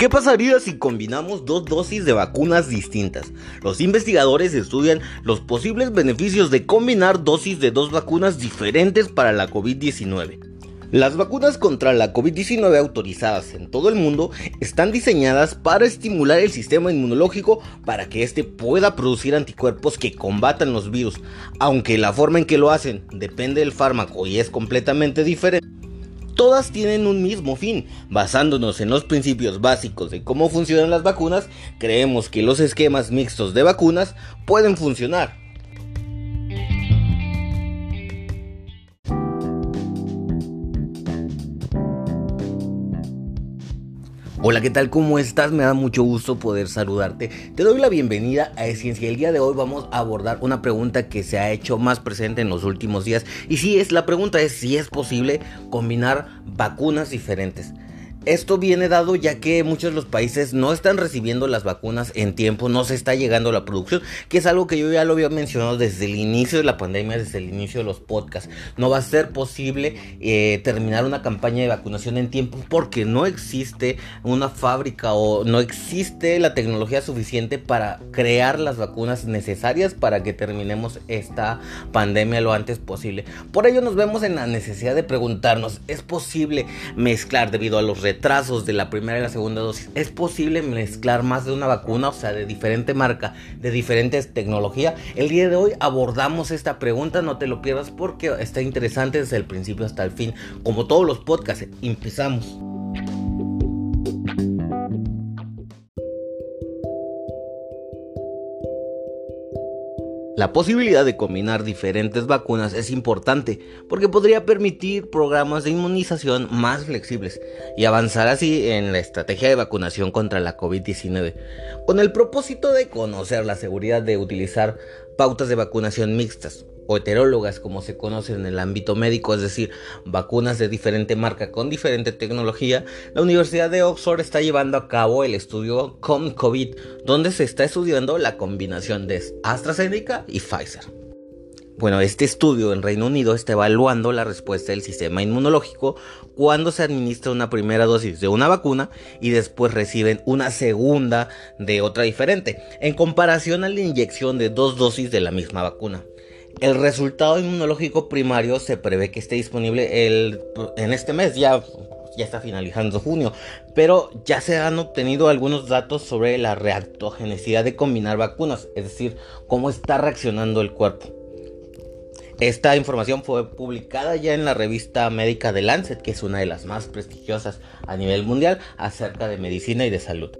¿Qué pasaría si combinamos dos dosis de vacunas distintas? Los investigadores estudian los posibles beneficios de combinar dosis de dos vacunas diferentes para la COVID-19. Las vacunas contra la COVID-19 autorizadas en todo el mundo están diseñadas para estimular el sistema inmunológico para que éste pueda producir anticuerpos que combatan los virus, aunque la forma en que lo hacen depende del fármaco y es completamente diferente. Todas tienen un mismo fin. Basándonos en los principios básicos de cómo funcionan las vacunas, creemos que los esquemas mixtos de vacunas pueden funcionar. Hola, ¿qué tal? ¿Cómo estás? Me da mucho gusto poder saludarte. Te doy la bienvenida a Ciencia. El día de hoy vamos a abordar una pregunta que se ha hecho más presente en los últimos días. Y sí, es la pregunta es si es posible combinar vacunas diferentes. Esto viene dado ya que muchos de los países no están recibiendo las vacunas en tiempo, no se está llegando la producción, que es algo que yo ya lo había mencionado desde el inicio de la pandemia, desde el inicio de los podcasts. No va a ser posible eh, terminar una campaña de vacunación en tiempo porque no existe una fábrica o no existe la tecnología suficiente para crear las vacunas necesarias para que terminemos esta pandemia lo antes posible. Por ello nos vemos en la necesidad de preguntarnos, ¿es posible mezclar debido a los retrasos de la primera y la segunda dosis, es posible mezclar más de una vacuna, o sea, de diferente marca, de diferentes tecnología. El día de hoy abordamos esta pregunta, no te lo pierdas porque está interesante desde el principio hasta el fin. Como todos los podcasts, empezamos. La posibilidad de combinar diferentes vacunas es importante porque podría permitir programas de inmunización más flexibles y avanzar así en la estrategia de vacunación contra la COVID-19, con el propósito de conocer la seguridad de utilizar pautas de vacunación mixtas o heterólogas como se conocen en el ámbito médico, es decir, vacunas de diferente marca con diferente tecnología, la Universidad de Oxford está llevando a cabo el estudio COM-COVID, donde se está estudiando la combinación de AstraZeneca y Pfizer. Bueno, este estudio en Reino Unido está evaluando la respuesta del sistema inmunológico cuando se administra una primera dosis de una vacuna y después reciben una segunda de otra diferente, en comparación a la inyección de dos dosis de la misma vacuna. El resultado inmunológico primario se prevé que esté disponible en este mes, ya, ya está finalizando junio, pero ya se han obtenido algunos datos sobre la reactogenicidad de combinar vacunas, es decir, cómo está reaccionando el cuerpo. Esta información fue publicada ya en la revista médica de Lancet, que es una de las más prestigiosas a nivel mundial acerca de medicina y de salud.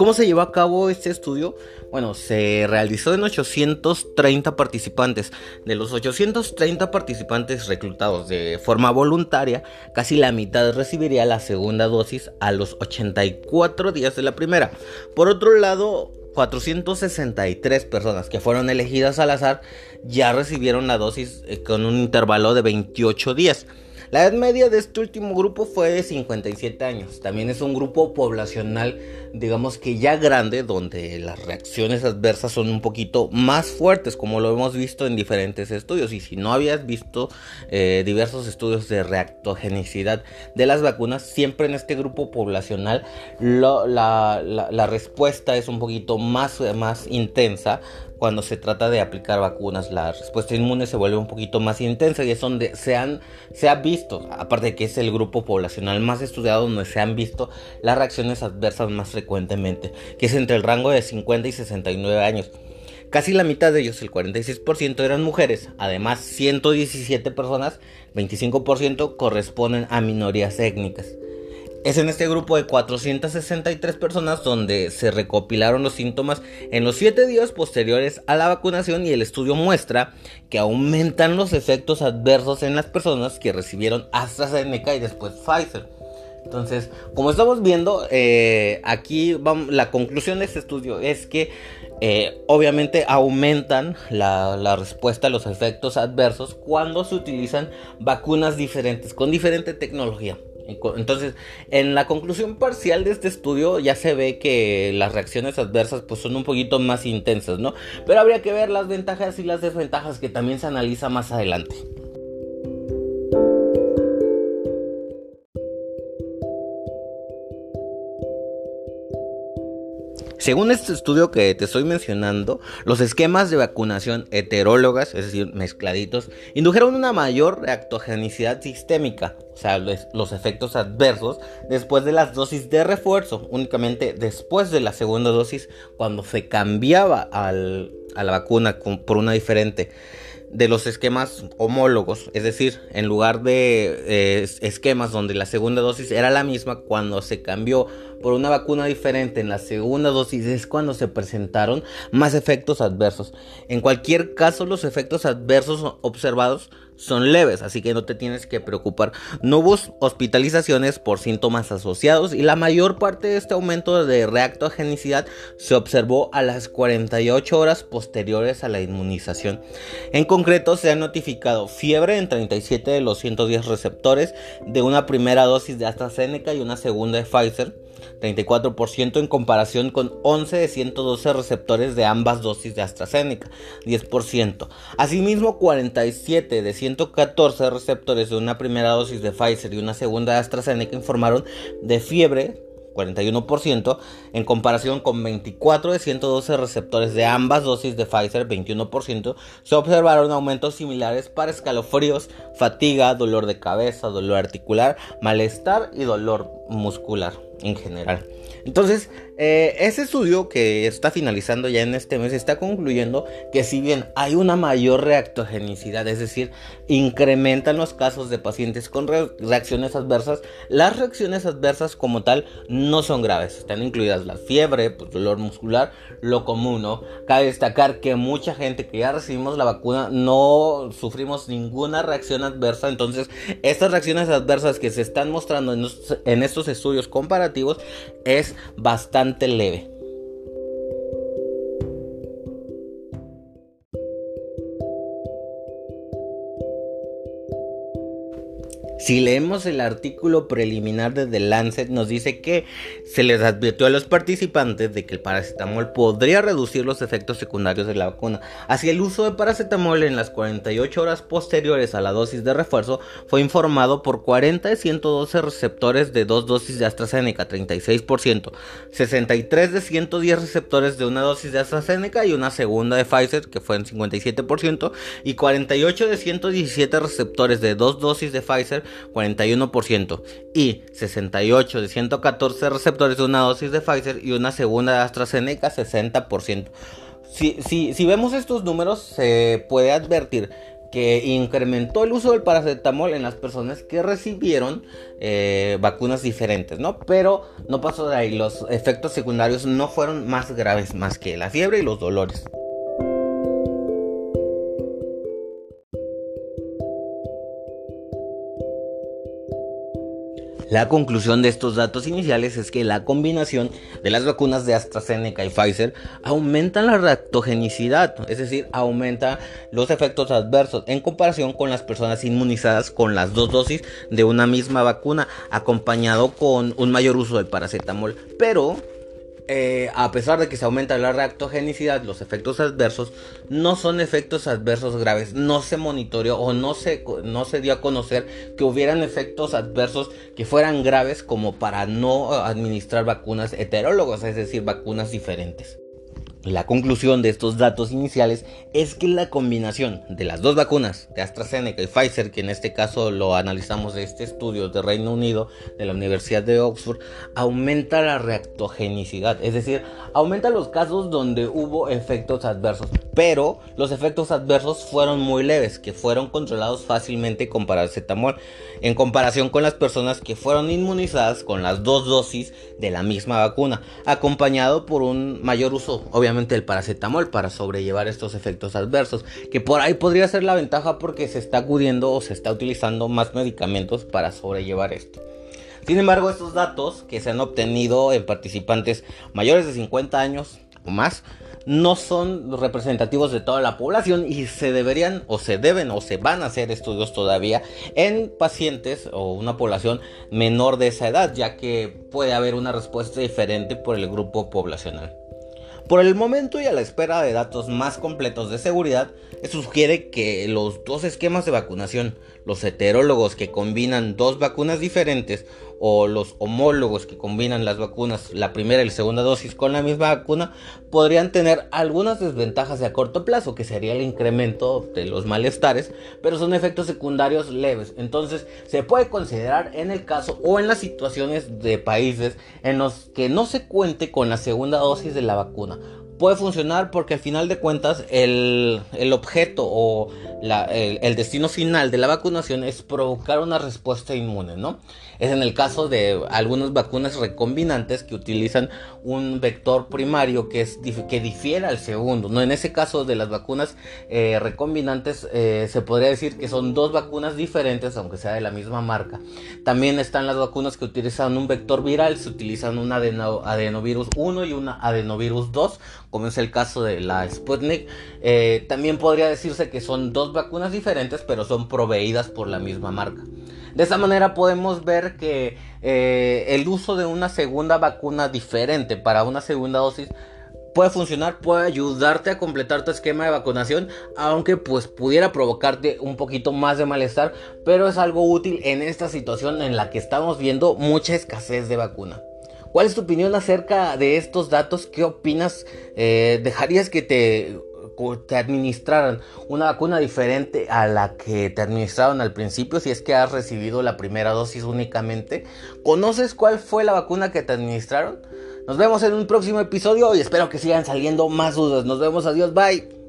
Cómo se llevó a cabo este estudio? Bueno, se realizó en 830 participantes. De los 830 participantes reclutados de forma voluntaria, casi la mitad recibiría la segunda dosis a los 84 días de la primera. Por otro lado, 463 personas que fueron elegidas al azar ya recibieron la dosis eh, con un intervalo de 28 días. La edad media de este último grupo fue de 57 años. También es un grupo poblacional, digamos que ya grande, donde las reacciones adversas son un poquito más fuertes, como lo hemos visto en diferentes estudios. Y si no habías visto eh, diversos estudios de reactogenicidad de las vacunas, siempre en este grupo poblacional la, respuesta es un poquito más, más intensa cuando se trata de aplicar vacunas, la respuesta inmune se vuelve un poquito más intensa y es donde se, han, se ha visto, aparte de que es el grupo poblacional más estudiado, donde se han visto las reacciones adversas más frecuentemente, que es entre el rango de 50 y 69 años. Casi la mitad de ellos, el 46%, eran mujeres. Además, 117 personas, 25%, corresponden a minorías étnicas. Es en este grupo de 463 personas donde se recopilaron los síntomas en los 7 días posteriores a la vacunación y el estudio muestra que aumentan los efectos adversos en las personas que recibieron AstraZeneca y después Pfizer. Entonces, como estamos viendo, eh, aquí la conclusión de este estudio es que eh, obviamente aumentan la, la, respuesta a los efectos adversos cuando se utilizan vacunas diferentes, con diferente tecnología. Entonces, en la conclusión parcial de este estudio ya se ve que las reacciones adversas pues son un poquito más intensas, ¿no? Pero habría que ver las ventajas y las desventajas que también se analiza más adelante. Según este estudio que te estoy mencionando, los esquemas de vacunación heterólogas, es decir, mezcladitos, indujeron una mayor reactogenicidad sistémica, sea, los efectos adversos después de las dosis de refuerzo, únicamente después de la segunda dosis, cuando se cambiaba a la vacuna por una diferente de los esquemas homólogos, es decir, en lugar de eh, esquemas donde la segunda dosis era la misma, cuando se cambió por una vacuna diferente en la segunda dosis es cuando se presentaron más efectos adversos. En cualquier caso, los efectos adversos observados son leves, así que no te tienes que preocupar. No hubo hospitalizaciones por síntomas asociados y la mayor parte de este aumento de reactogenicidad se observó a las 48 horas posteriores a la inmunización. En concreto, se ha notificado fiebre en 37 de los 110 receptores de una primera dosis de AstraZeneca y una segunda de Pfizer 34% en comparación con 11 de 112 receptores de ambas dosis de AstraZeneca, 10%. Asimismo, 47 de 114 receptores de una primera dosis de Pfizer y una segunda de AstraZeneca informaron de fiebre 41%, en comparación con 24 de 112 receptores de ambas dosis de Pfizer, 21%, se observaron aumentos similares para escalofríos, fatiga, dolor de cabeza, dolor articular, malestar y dolor muscular en general. Entonces, eh, ese estudio que está finalizando ya en este mes está concluyendo que si bien hay una mayor reactogenicidad, es decir, incrementan los casos de pacientes con reacciones adversas, las reacciones adversas como tal no son graves. Están incluidas la fiebre, pues, dolor muscular, lo común, ¿no? Cabe destacar que mucha gente que ya recibimos la vacuna no sufrimos ninguna reacción adversa, entonces estas reacciones adversas que se están mostrando en estos estudios comparativos es bastante leve. Si leemos el artículo preliminar de The Lancet, nos dice que se les advirtió a los participantes de que el paracetamol podría reducir los efectos secundarios de la vacuna. Así, el uso de paracetamol en las 48 horas posteriores a la dosis de refuerzo fue informado por 40 de 112 receptores de dos dosis de AstraZeneca, 36%, 63 de 110 receptores de una dosis de AstraZeneca y una segunda de Pfizer, que fue en 57%, y 48 de 117 receptores de dos dosis de Pfizer, 41%, y 68 de 114 receptores de una dosis de Pfizer y una segunda de AstraZeneca, 60%. Si, si, si vemos estos números, se puede advertir que incrementó el uso del paracetamol en las personas que recibieron eh, vacunas diferentes, ¿no? Pero no pasó de ahí, los efectos secundarios no fueron más graves más que la fiebre y los dolores. La conclusión de estos datos iniciales es que la combinación de las vacunas de AstraZeneca y Pfizer aumenta la reactogenicidad, es decir, aumenta los efectos adversos en comparación con las personas inmunizadas con las dos dosis de una misma vacuna, acompañado con un mayor uso del paracetamol. Pero eh, a pesar de que se aumenta la reactogenicidad, los efectos adversos no son efectos adversos graves. No se monitoreó o no se, no se dio a conocer que hubieran efectos adversos que fueran graves como para no administrar vacunas heterólogos, es decir, vacunas diferentes. La conclusión de estos datos iniciales es que la combinación de las dos vacunas de AstraZeneca y Pfizer, que en este caso lo analizamos de este estudio de Reino Unido, de la Universidad de Oxford, aumenta la reactogenicidad, es decir, aumenta los casos donde hubo efectos adversos, pero los efectos adversos fueron muy leves, que fueron controlados fácilmente con paracetamol, en comparación con las personas que fueron inmunizadas con las dos dosis de la misma vacuna, acompañado por un mayor uso, obviamente, el paracetamol para sobrellevar estos efectos adversos, que por ahí podría ser la ventaja porque se está acudiendo o se está utilizando más medicamentos para sobrellevar esto. Sin embargo, estos datos que se han obtenido en participantes mayores de 50 años o más no son representativos de toda la población y se deberían o se deben o se van a hacer estudios todavía en pacientes o una población menor de esa edad, ya que puede haber una respuesta diferente por el grupo poblacional. Por el momento y a la espera de datos más completos de seguridad, se sugiere que los dos esquemas de vacunación, los heterólogos que combinan dos vacunas diferentes o los homólogos que combinan las vacunas, la primera y la segunda dosis con la misma vacuna, podrían tener algunas desventajas a corto plazo, que sería el incremento de los malestares, pero son efectos secundarios leves. Entonces se puede considerar en el caso o en las situaciones de países en los que no se cuente con la segunda dosis de la vacuna puede funcionar porque al final de cuentas el, objeto o el, el, destino final de la vacunación es provocar una respuesta inmune, ¿no? Es en el caso de algunas vacunas recombinantes que utilizan un vector primario que, es, que difiere al segundo. ¿no? En ese caso de las vacunas eh, recombinantes eh, se podría decir que son dos vacunas diferentes aunque sea de la misma marca. También están las vacunas que utilizan un vector viral, se utilizan un adenovirus 1 y un adenovirus 2 como es el caso de la Sputnik. Eh, también podría decirse que son dos vacunas diferentes pero son proveídas por la misma marca. De esa manera podemos ver que eh, el uso de una segunda vacuna diferente para una segunda dosis puede funcionar, puede ayudarte a completar tu esquema de vacunación, aunque pues pudiera provocarte un poquito más de malestar, pero es algo útil en esta situación en la que estamos viendo mucha escasez de vacuna. ¿Cuál es tu opinión acerca de estos datos? ¿Qué opinas? Eh, ¿Dejarías que te te administraran una vacuna diferente a la que te administraron al principio si es que has recibido la primera dosis únicamente. ¿Conoces cuál fue la vacuna que te administraron? Nos vemos en un próximo episodio y espero que sigan saliendo más dudas. Nos vemos, adiós, bye.